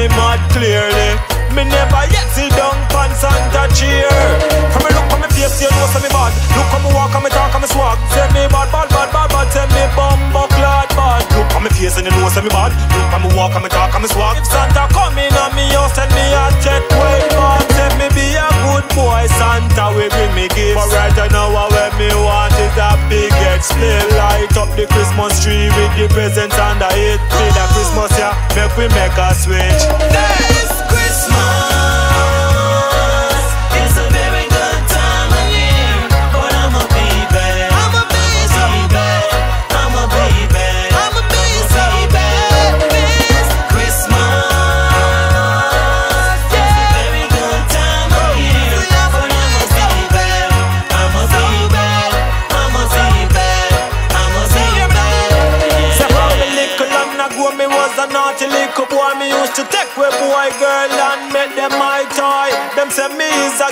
me mad clearly. Me never yet see sit pants and a cheer. From me look on me face, you know say me bad. Look on me walk, on me talk, on me swag. Say me bad, bad, bad, bad, bad. Say me bumbo clad bad. Look on me face and you know say me bad. Look on me walk, on me talk, on me swag. If Santa come in on me house, send me a check way back. Say me be a good boy, Santa will bring me gifts. But right now, what me want is a big explain. Light up the Christmas tree with the presents under it. Feel the Christmas, yeah, make we make a switch. This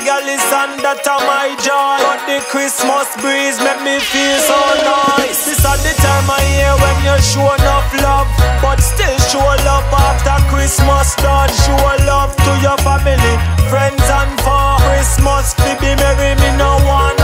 me is that a my joy. But the Christmas breeze make me feel so nice. This is the time of year when you show enough love, but still show love after Christmas done. Show love to your family, friends, and for Christmas. Be merry, me no want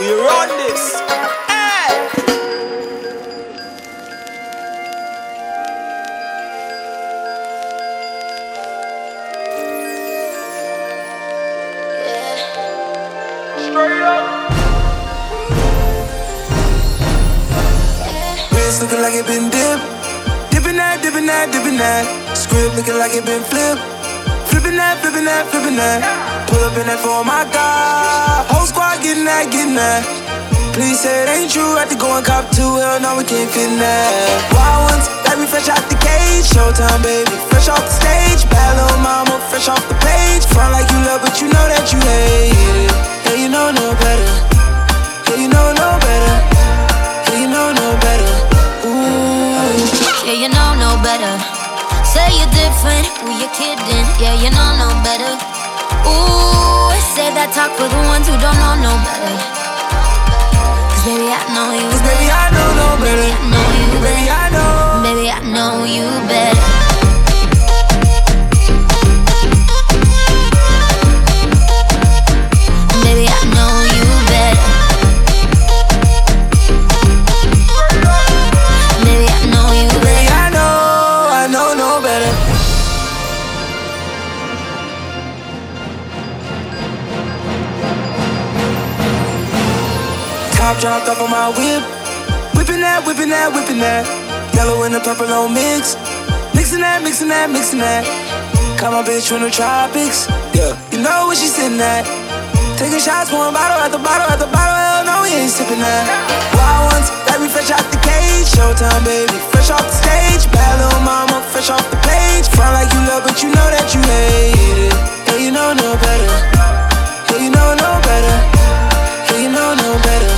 We run this. Hey! Wrist looking like it been dipped. Dipping that, dipping that, dipping that. Script looking like it been flipped. Flipping that, flipping that, flipping that. Pull up in that for my God. Whole squad getting that, getting that. Please say it ain't true. Have to go and cop two. Hell no, we can't fit in that. Wild ones, like we fresh out the cage. Showtime, baby, fresh off the stage. Bad little mama, fresh off the page. Front like you love, but you know that you hate it. Yeah, you know no better. Yeah, you know no better. Yeah, you know no better. Ooh. Yeah, you know no better. Say you're different, who you kidding? Yeah, you know no better. Ooh, say that talk for the ones who don't know no better. Cause baby, I know you. Cause baby, I know no better. Baby, I know you. Baby, I know. Baby, I know you better. Top dropped off on my whip. Whipping that, whipping that, whipping that. Yellow and the purple on mix. Mixing that, mixing that, mixing that. Caught my bitch from the tropics. Yeah, you know where she sitting at. Taking shots, one bottle at the bottle at the bottle. Hell no, we ain't sipping that. Wild ones, like we fresh out the cage. Showtime, baby, fresh off the stage. Bad little mama, fresh off the page. Front like you love, but you know that you hate it. Yeah, you know no better. Yeah, you know no better. Yeah, you know no better.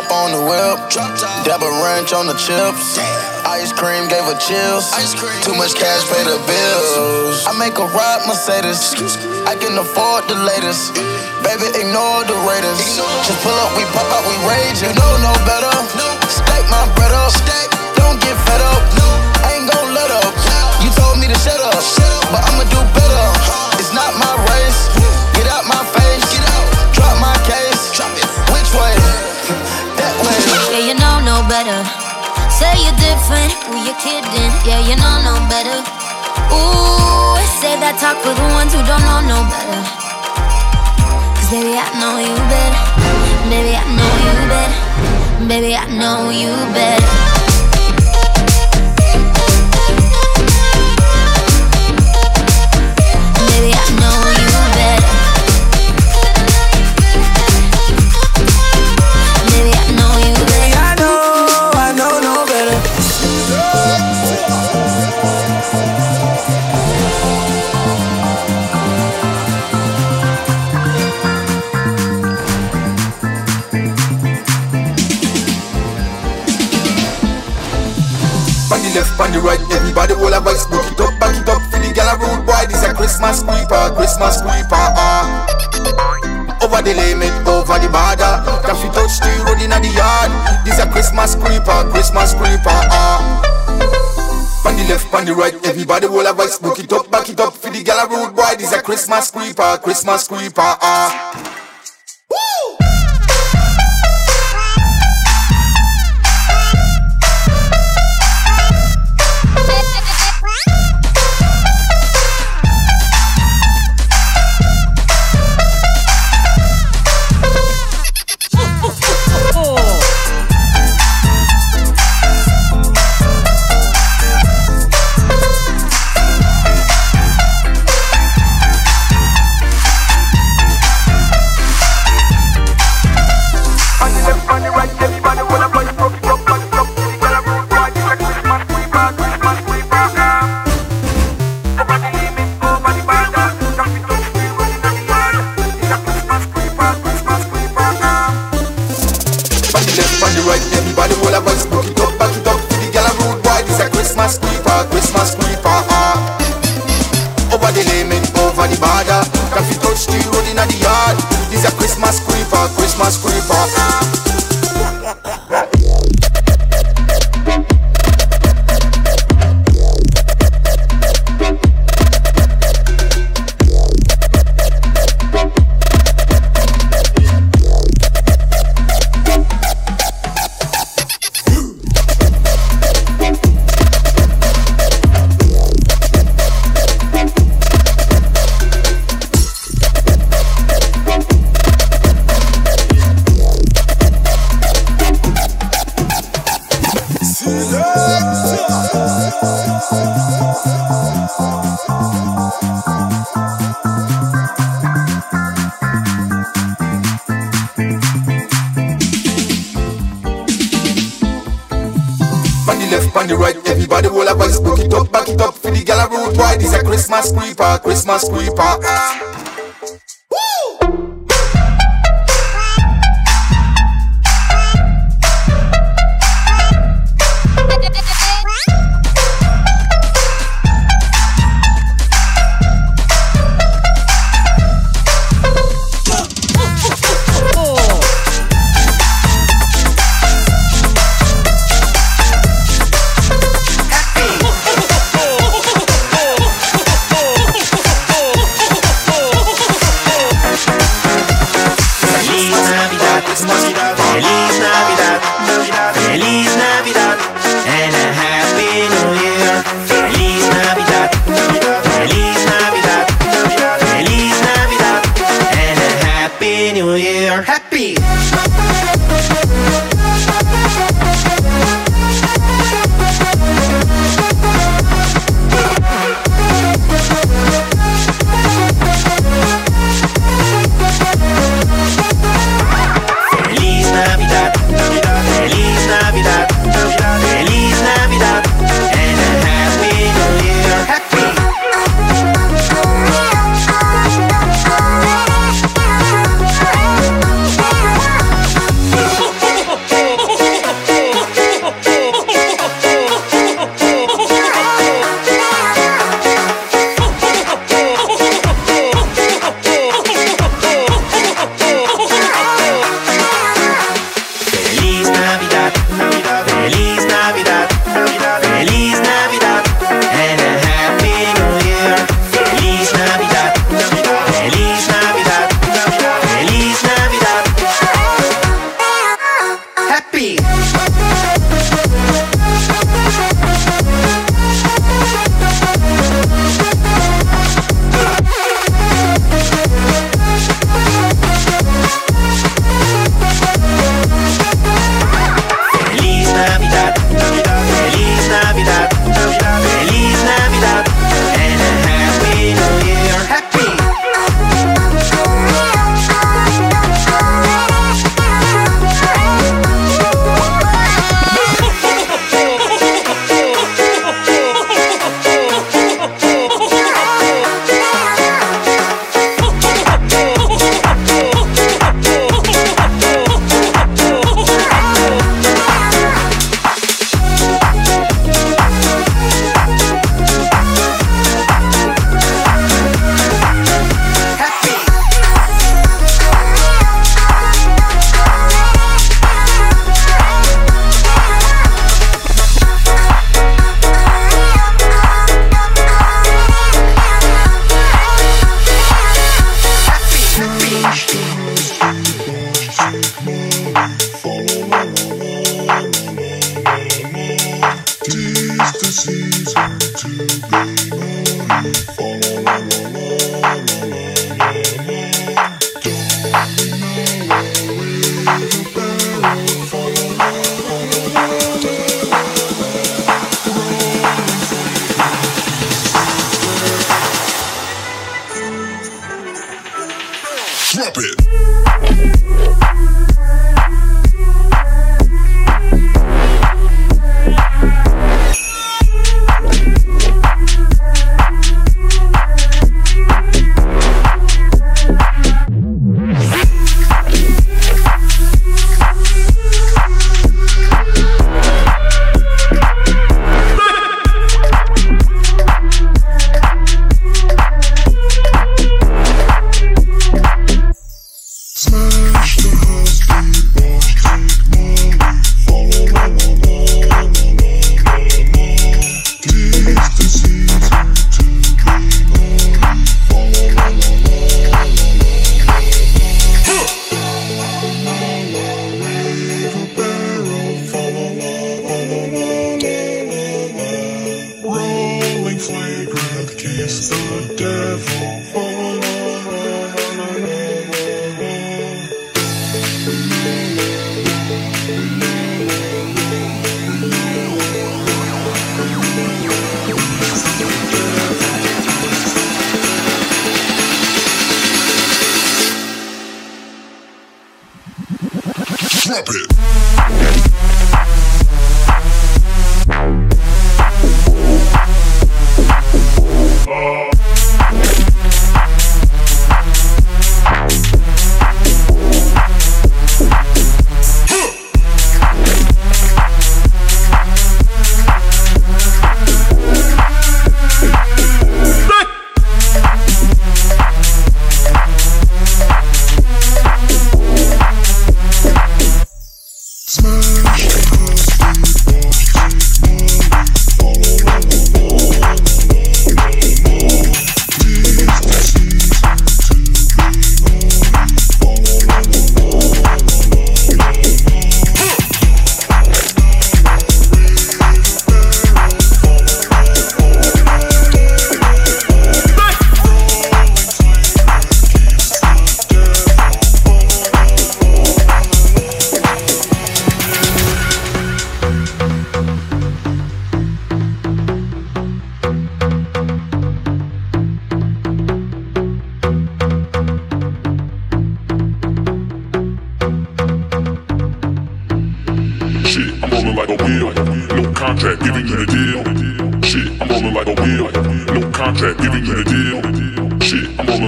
Top on the whip. Dab a ranch on the chips. Ice cream gave her chills. Too much cash pay the bills. I make a ride Mercedes. I can afford the latest. Baby, ignore the Raiders. Just pull up, we pop out, we rage. You know no better. Stack my bread up. Don't get fed up. I ain't gon' let up. You told me to shut up, but I'ma do better. It's not my race. Kidding. Yeah, you know no better. Ooh, say that talk for the ones who don't know no better. Cause baby, I know you better. Baby, I know you better. Baby, I know you better. On the right, everybody all a voice, book it up, back it up, for the gal a rude boy, this a Christmas creeper, Christmas creeper, ah. Over the limit, over the border, can fit touch the road inna the yard. This a Christmas creeper, Christmas creeper, ah. On the left, on the right, everybody all a voice, book it up, back it up, for the gal a rude boy, this a Christmas creeper, Christmas creeper, ah. Christmas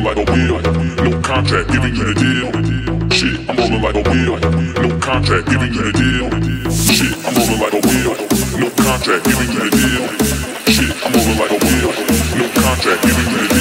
rolling like a wheel. No contract, giving you the deal. Shit, I'm rolling like a wheel. No contract, giving you the deal. Shit, I'm rolling like a wheel. No contract, giving you the deal. Shit, I'm rolling like a wheel. No contract, giving you the deal.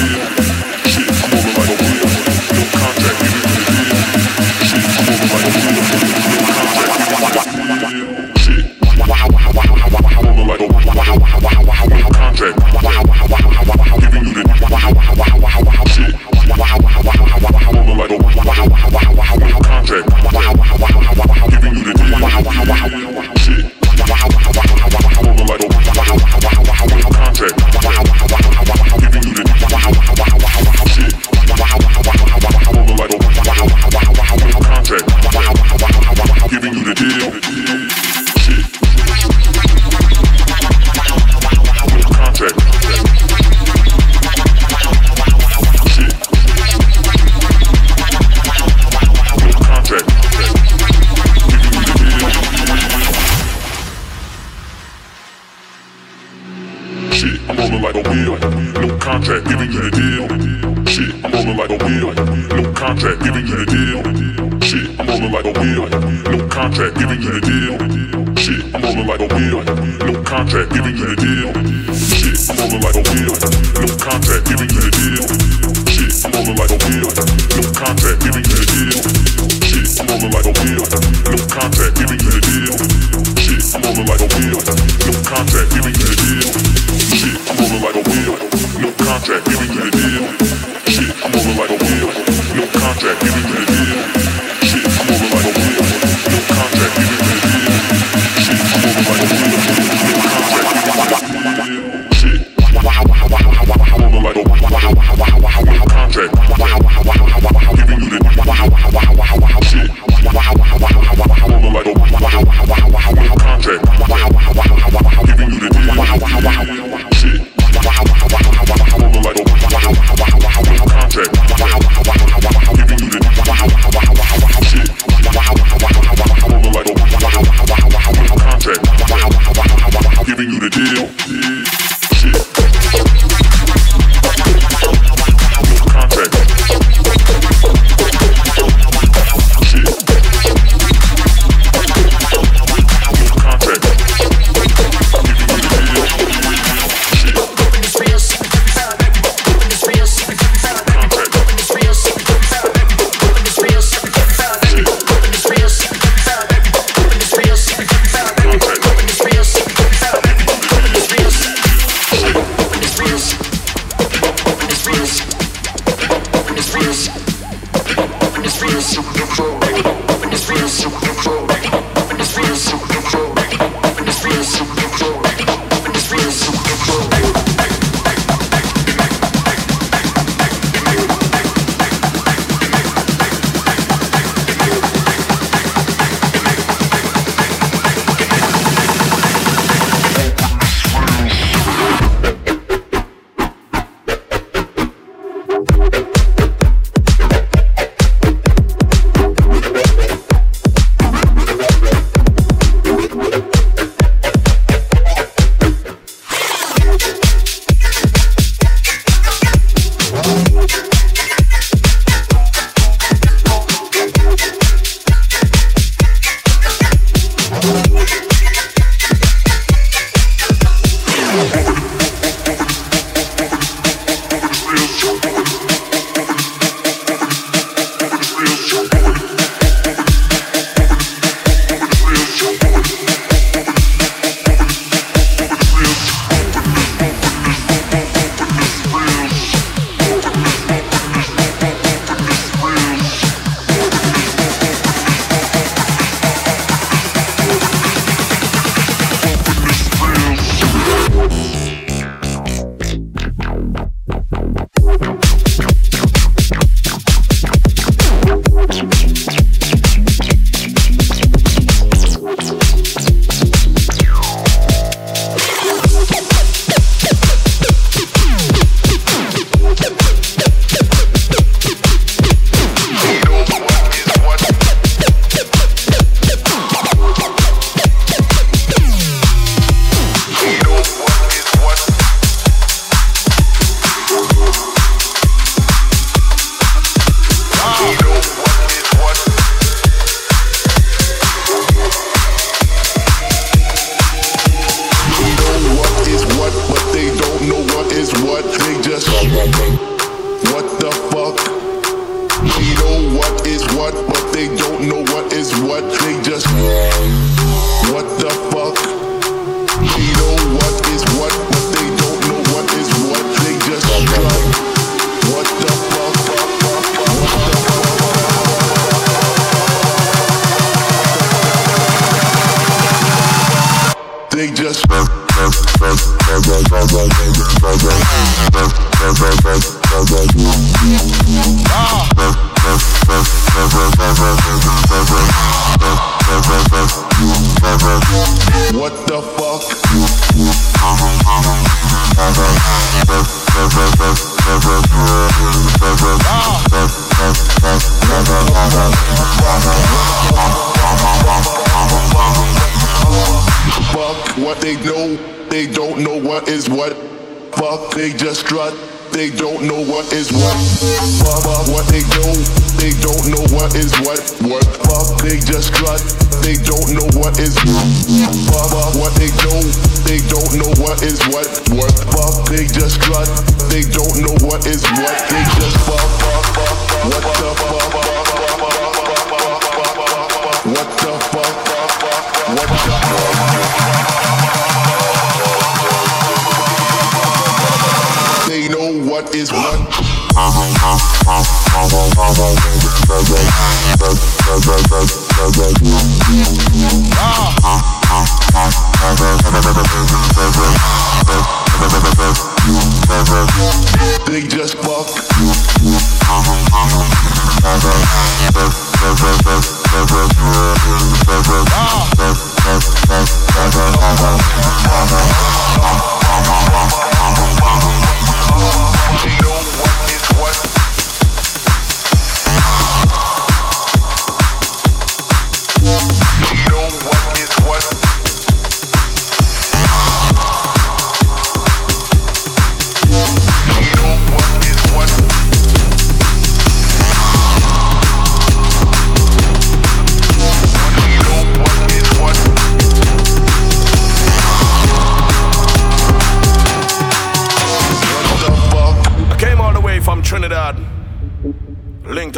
Don't they don't know what is what.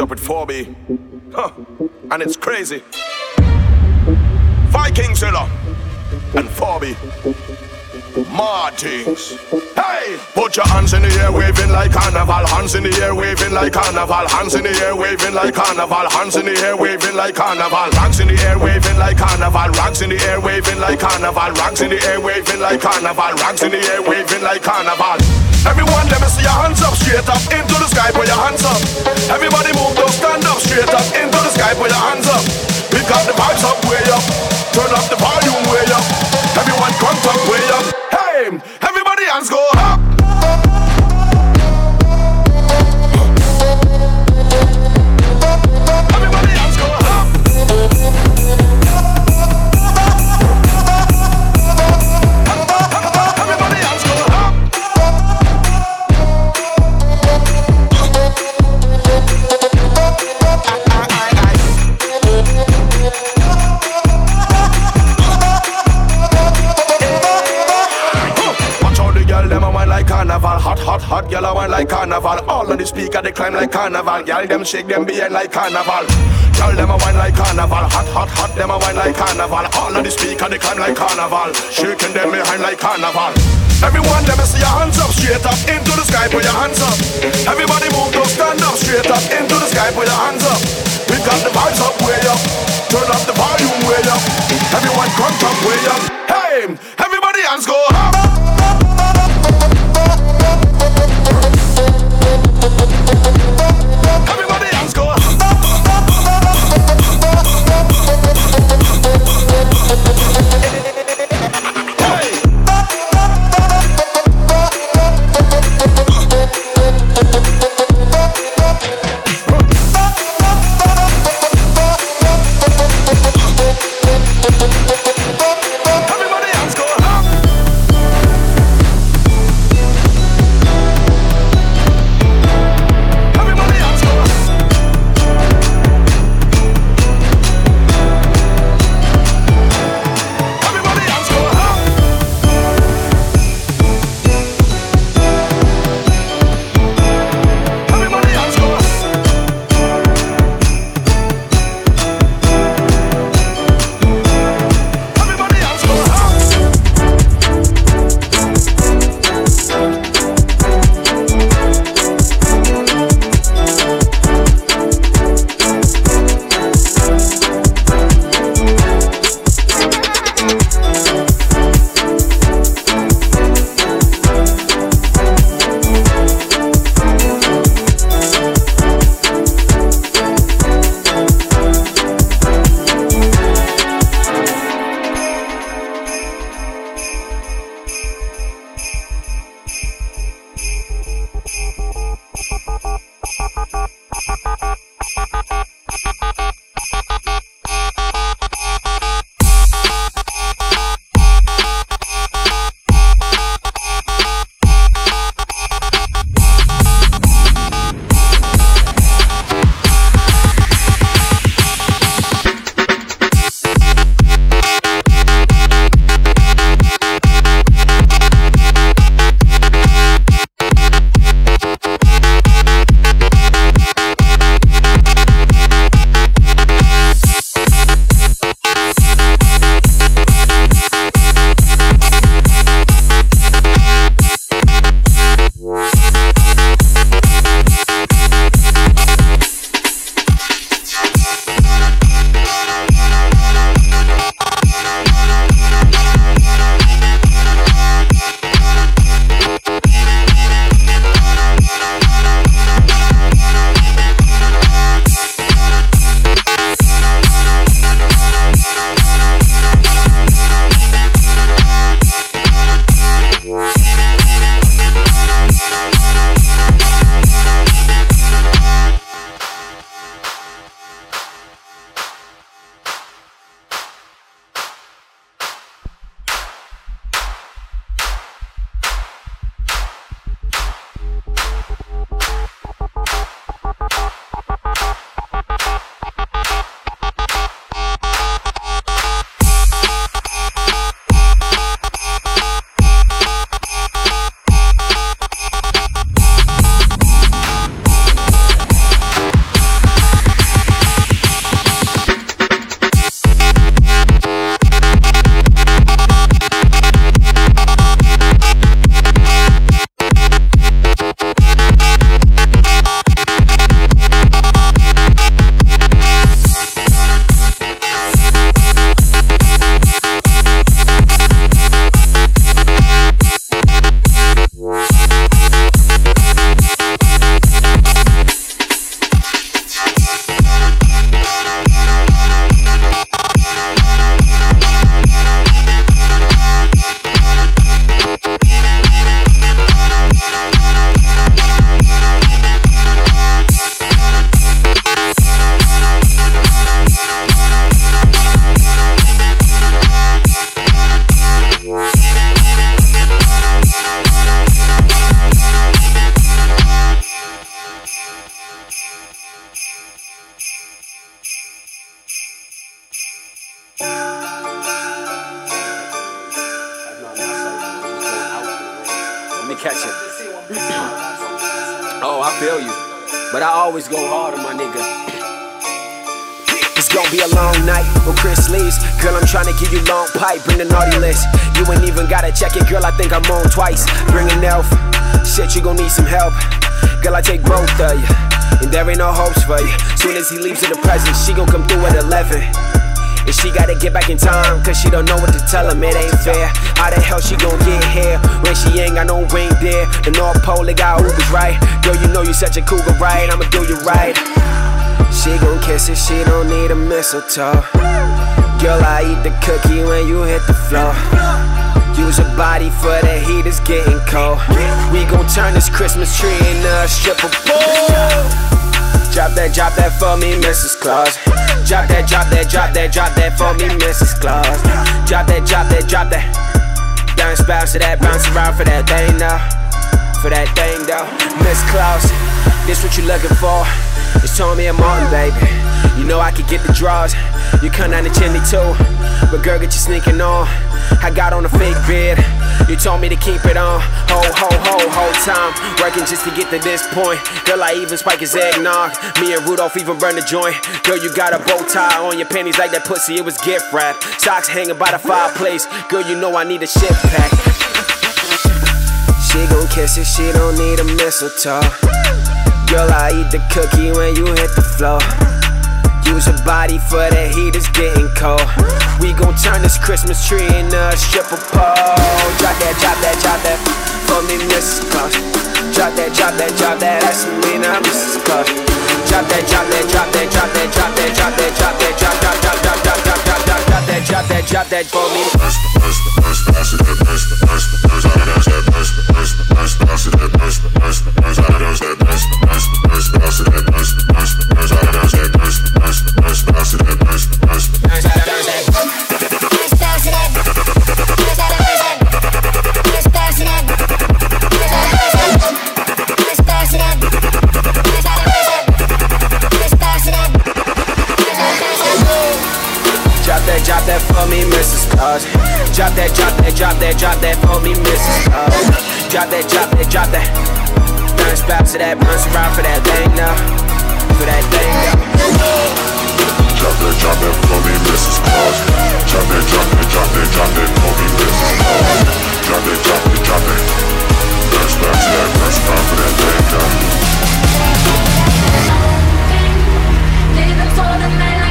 up with 4B. Huh. And it's crazy. Vikings Zilla and 4B. Martins. Hey! Put your hands in the air, waving like carnival. Hands in the air, waving like carnival. Hands in the air, waving like carnival. Hands in the air, waving like carnival. Rocks in the air, waving like carnival. Rocks in the air, waving like carnival. Rocks in the air, waving like carnival. Rocks in the air, waving like carnival. Everyone, let me see your hands up, straight up into the sky. Put your hands up. Everybody move, don't stand up, straight up into the sky. Put your hands up. Pick up the vibes up, way up. Turn up the volume, way up. Come top way up. Hey, everybody hands go up. Hot girl, I want like carnival. All of the speaker, they climb like carnival. Girl, them shake them behind like carnival. Girl, them a wine like carnival. Hot, hot, hot, them a wine like carnival. All of the speaker, they climb like carnival. Shaking them behind like carnival. Everyone, let me see your hands up, straight up into the sky, put your hands up. Everybody move, don't stand up, straight up into the sky, put your hands up. We got the vibes up, way up. Turn up the volume, way up. Everyone, come up, way up. Hey, everybody, hands go up. He leaves in the present, she gon' come through at 11. And she gotta get back in time, cause she don't know what to tell him, it ain't fair. How the hell she gon' get here when she ain't got no reindeer? The North Pole, they got Ubers, right? Girl, you know you such a cougar, right? I'ma do you right. She gon' kiss it, she don't need a mistletoe. Girl, I eat the cookie when you hit the floor. Use your body for the heat, it's getting cold. We gon' turn this Christmas tree into a stripper pole. Drop that, drop that for me, Mrs. Claus. Drop that, drop that, drop that, drop that for me, Mrs. Claus. Drop that, drop that, drop that. Bounce, bounce to that, bounce around for that thing now. For that thing though. Miss Claus, this what you looking for? It's Tommy and Martin, baby. You know I could get the draws. You come down the chimney too. But girl, get you sneaking on. I got on a fake beard. You told me to keep it on. Ho, ho, ho, whole time. Working just to get to this point. Girl, I even spike his eggnog. Me and Rudolph even burn the joint. Girl, you got a bow tie on your panties like that pussy. It was gift wrap. Socks hanging by the fireplace. Girl, you know I need a shit pack. She gon' kiss it, she don't need a mistletoe. Girl, I eat the cookie when you hit the floor. Use your body for the heat, it's getting cold. We gon' turn this Christmas tree into a stripper pole. Drop that, drop that, drop that for me, Mrs. Claus. Drop that, drop that, drop that, that's me now, Mrs. Claus. Drop that, drop that, drop that, drop that, drop that, drop that, drop that, drop, drop, drop, drop, drop, drop, drop, drop, drop that, drop that, drop that for me drop that, drop that, drop that for me, Mrs. Love. Drop that, drop that, drop that. Bounce back to that, bounce around for that thing now. For that thing now. Drop that, drop that for me, Mrs. Claus. Drop that, drop that, drop that, drop that for me, Mrs. Claus. Drop that, drop that, drop that. Bounce back to that, bounce around for that thing now. Living for the night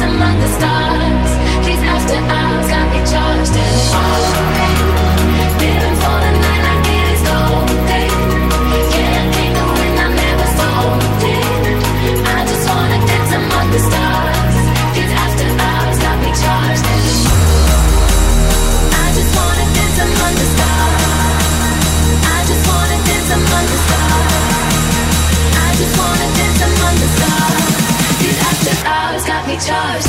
among the stars. These after hours got me charged and falling. we chose.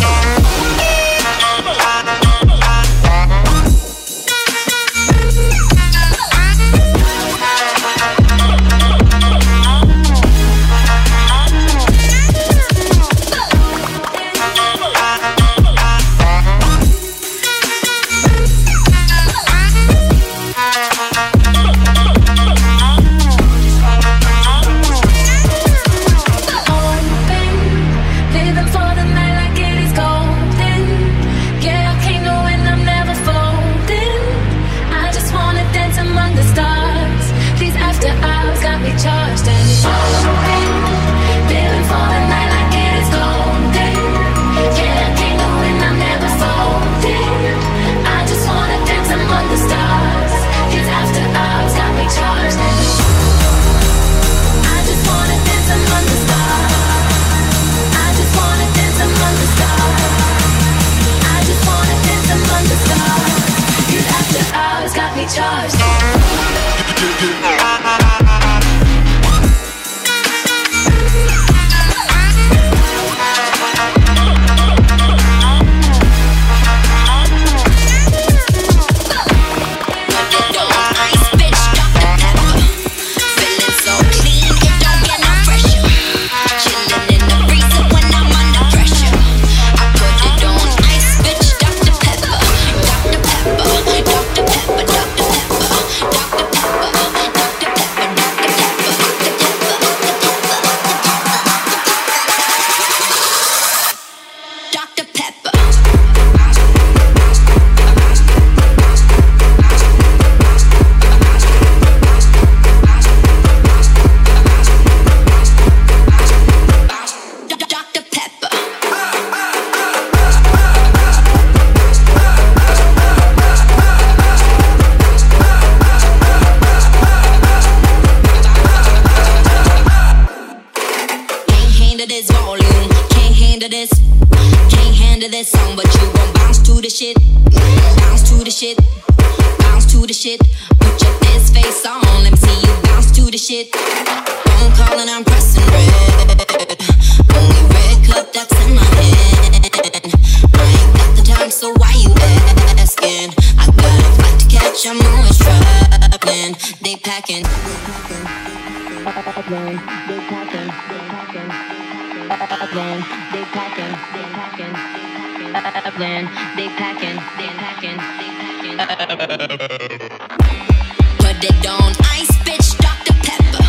Put it on ice, bitch, Dr. Pepper.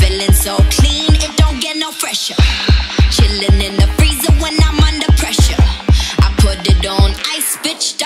Feeling so clean, it don't get no fresher. Chilling in the freezer when I'm under pressure. I put it on ice, bitch.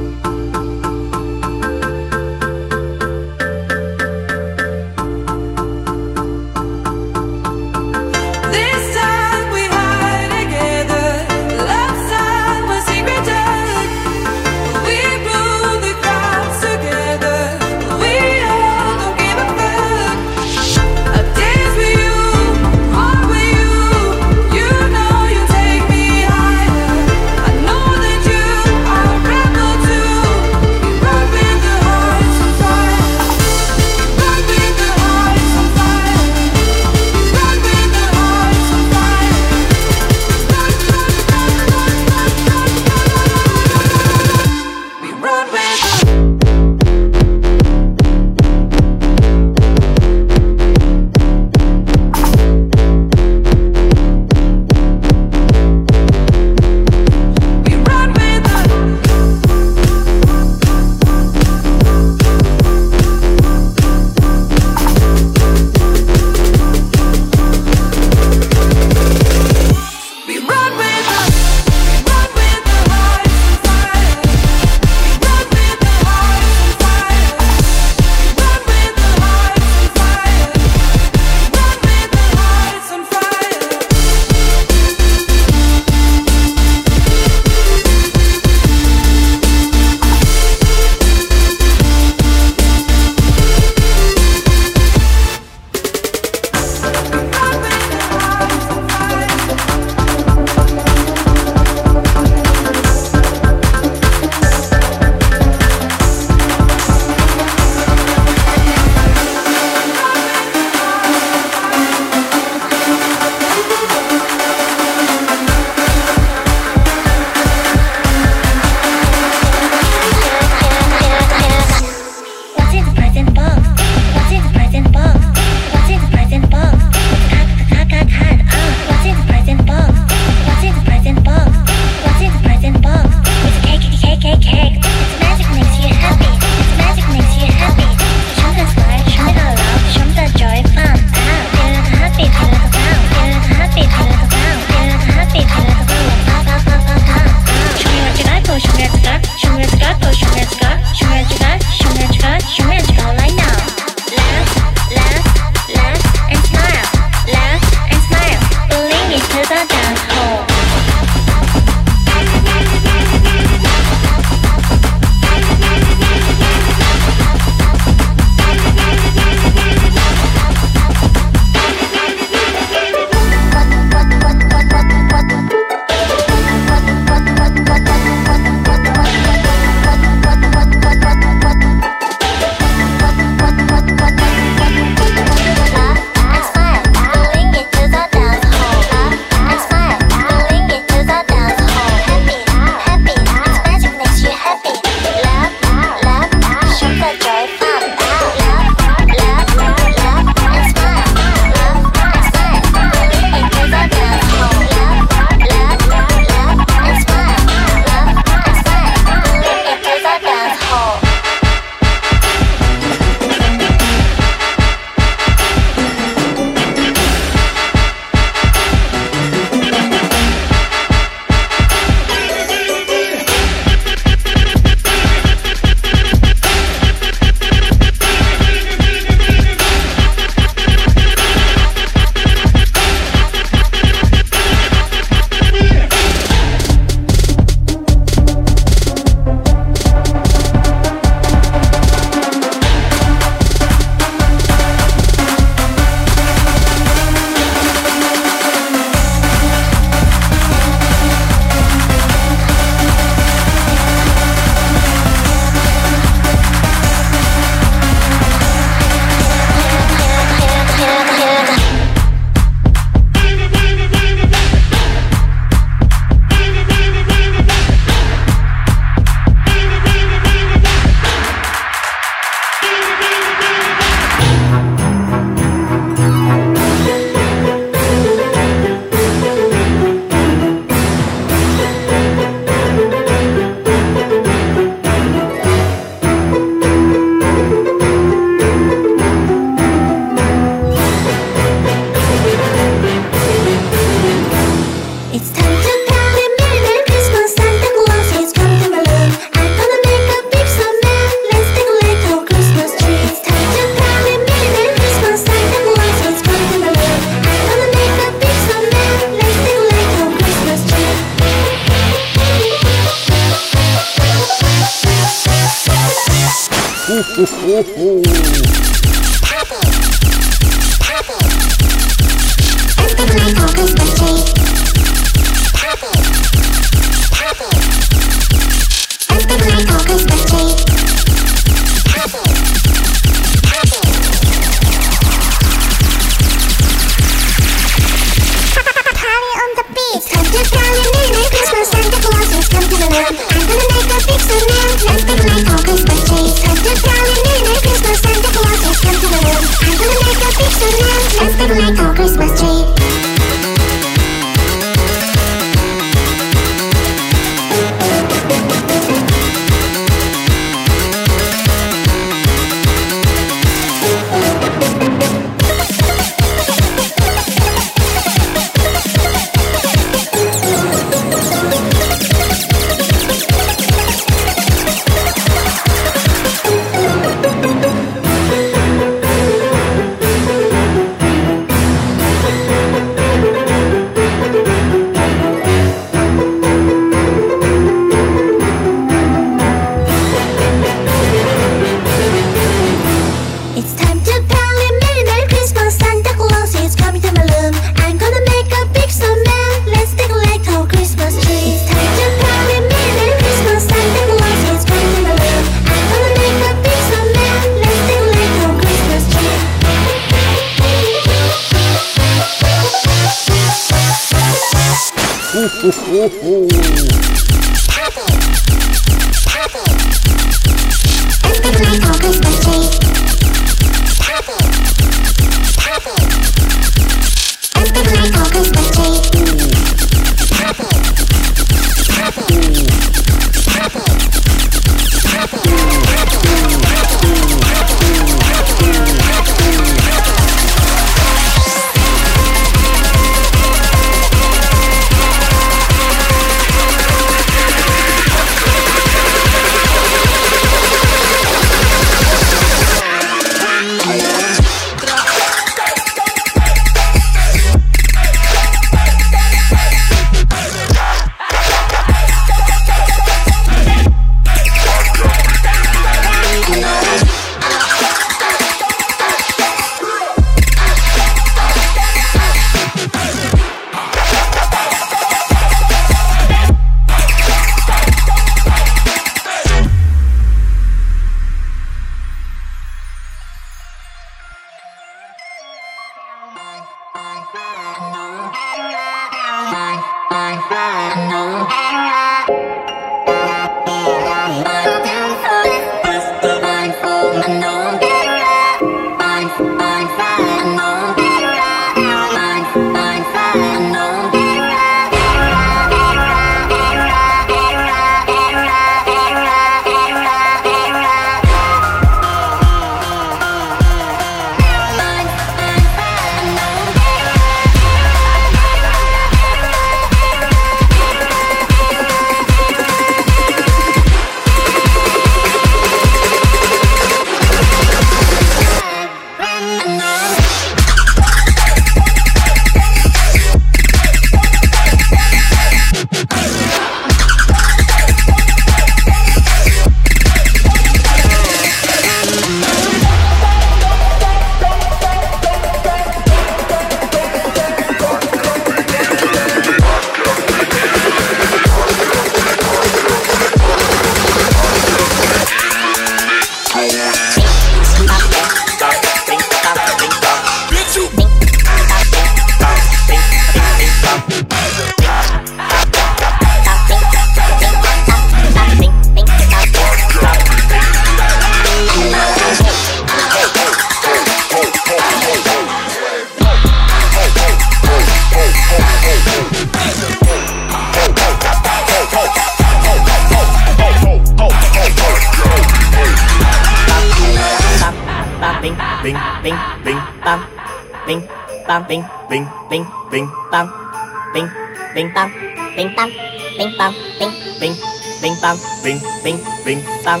bang bing bing bing bang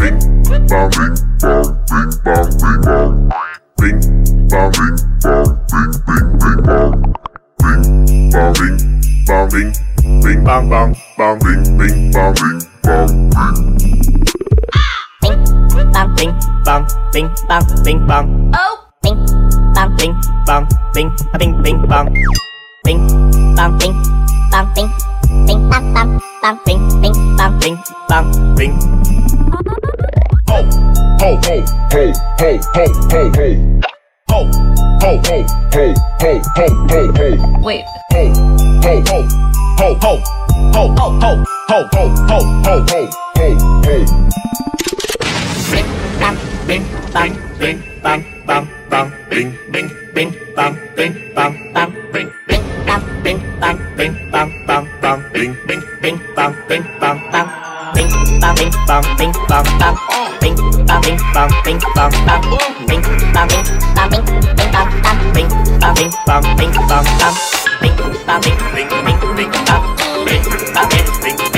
bing bang bing bang ring bang bing bang bing bang ring bang bing ring bing bang ring bang bing bang bing bing bang bang bang ring bing bang ring bang ring bang ring bang ring bang ring bang oh ring bang ring bang ring bang ring bang bing bang, bing bang bang bang, bing bing bing bang, bing bang bang, bing bing bang, bing bang, bing bang bang bang, bing bing bing bang, bing bang bang. Bing bang bing bang bing bang bang bing bang bing bang bing bang bang bing bang bing bang bing bing bang bang bing bang bing bang bing bang bang bing bang bing bing bing bing bang bing bang bing bing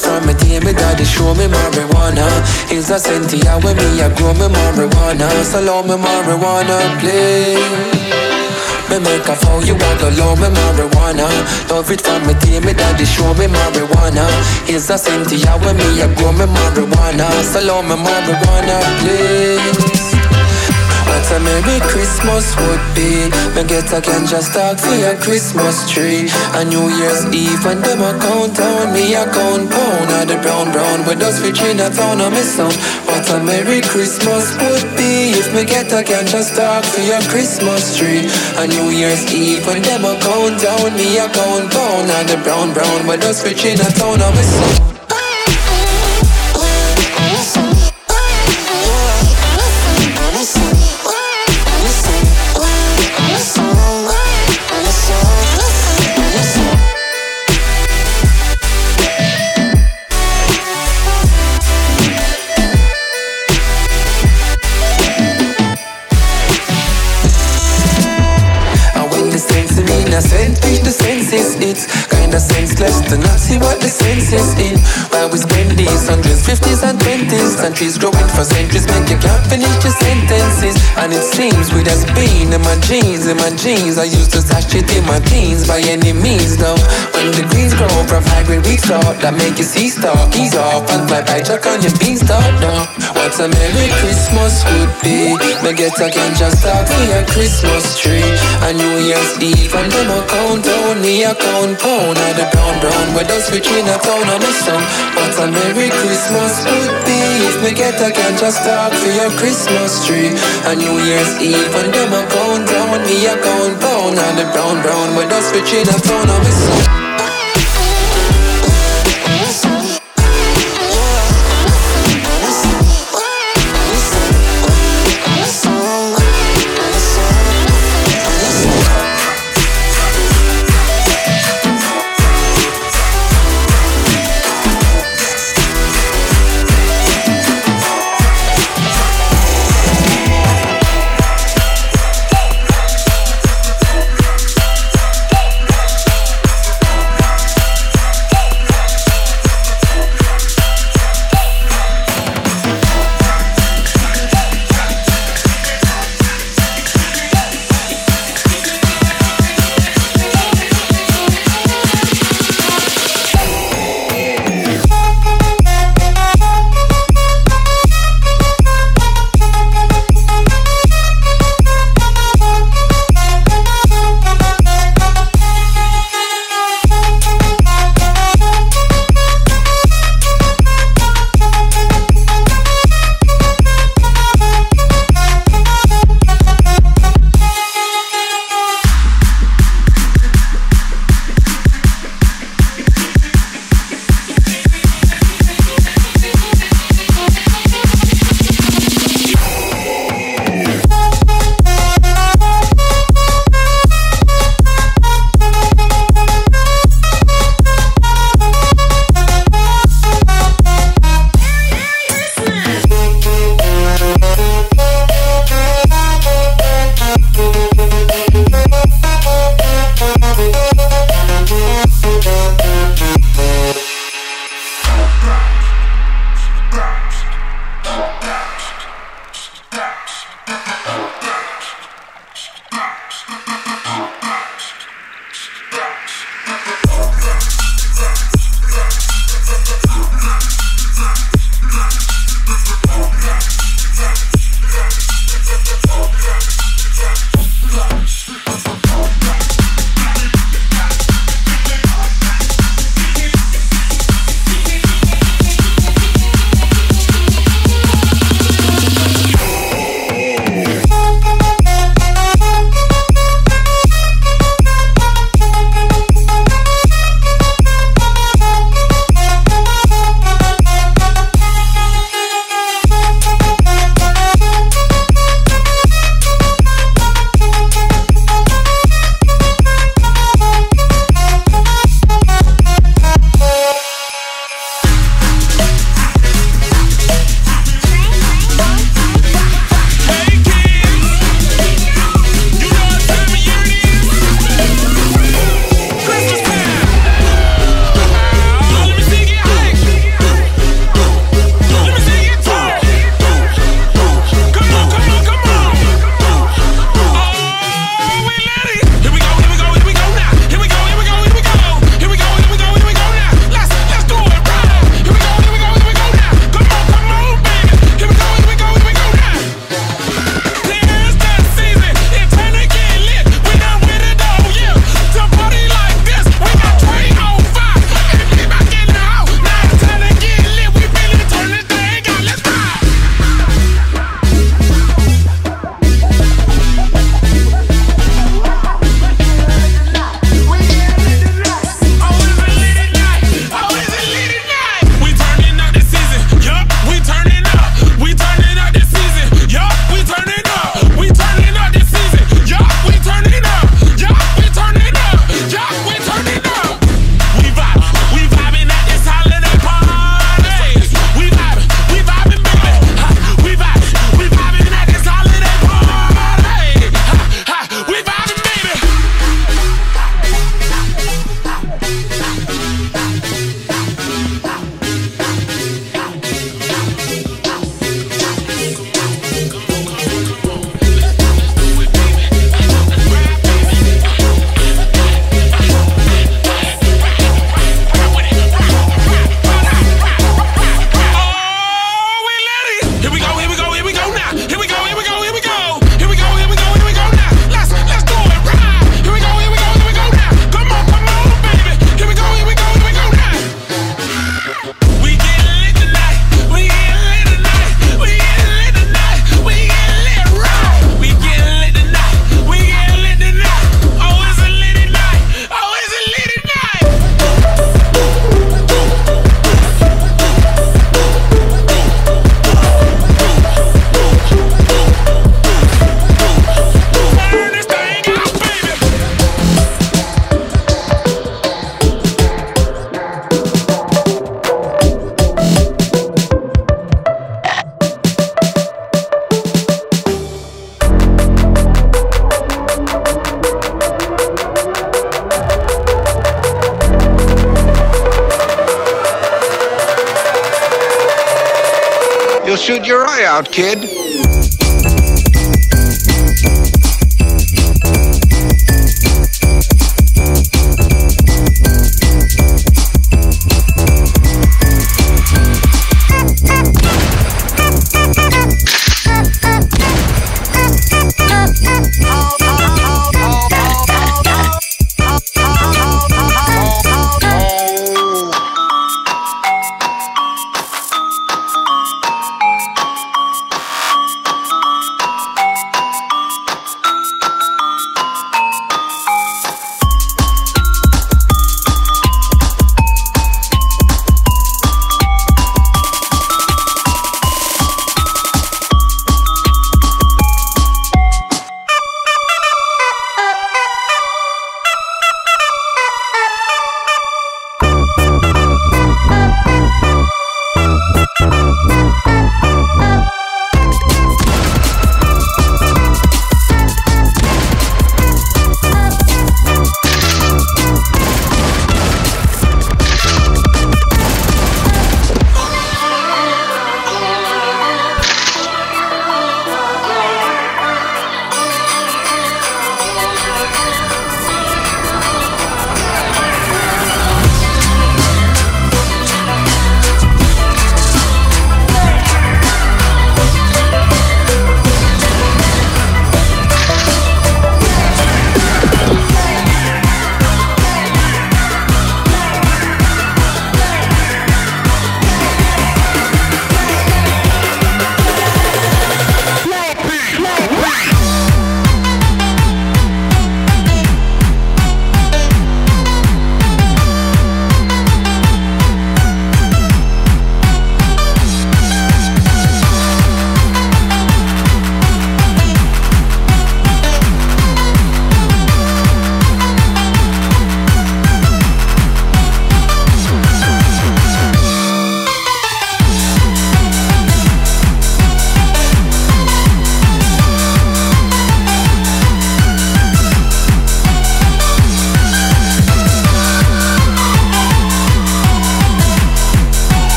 from me day, me daddy show me marijuana. Hills a Sentia when me a grow me marijuana. So love me marijuana, please. Me make a vow you want to love me marijuana Love it from me day, me daddy show me marijuana Hills a Sentia when me a grow me marijuana So love me marijuana, please a Merry Christmas would be. Me get a ganja stock for your Christmas tree. A New Year's Eve and them a countdown Me a count pound. Of the brown brown With us for Chinatown on me sound What a Merry Christmas would be If me get a ganja stock for your Christmas tree. A New Year's Eve and them a countdown Me a count pound. Of the brown brown With us for Chinatown on me sound it's kinda senseless to not see what the sense is in. While we spend these hundreds, fifties, and twenties, countries growing for centuries, make you can't finish your sentences. And it seems we just been in my jeans, in my jeans. I used to stash it in my teens by any means, though. When the greens grow, provide great weeks start that make you see star, ease off and fly by check on your beanstalk now. What a Merry Christmas would be. Me get a ganja start for your Christmas tree. A New Year's Eve and them a countdown, me a count pound of the brown brown. Us between a town on my song. What a Merry Christmas would be if me get a can just start for your Christmas tree. A New Year's Eve and them a countdown, me a count pound of the brown brown. With us between a town on my song.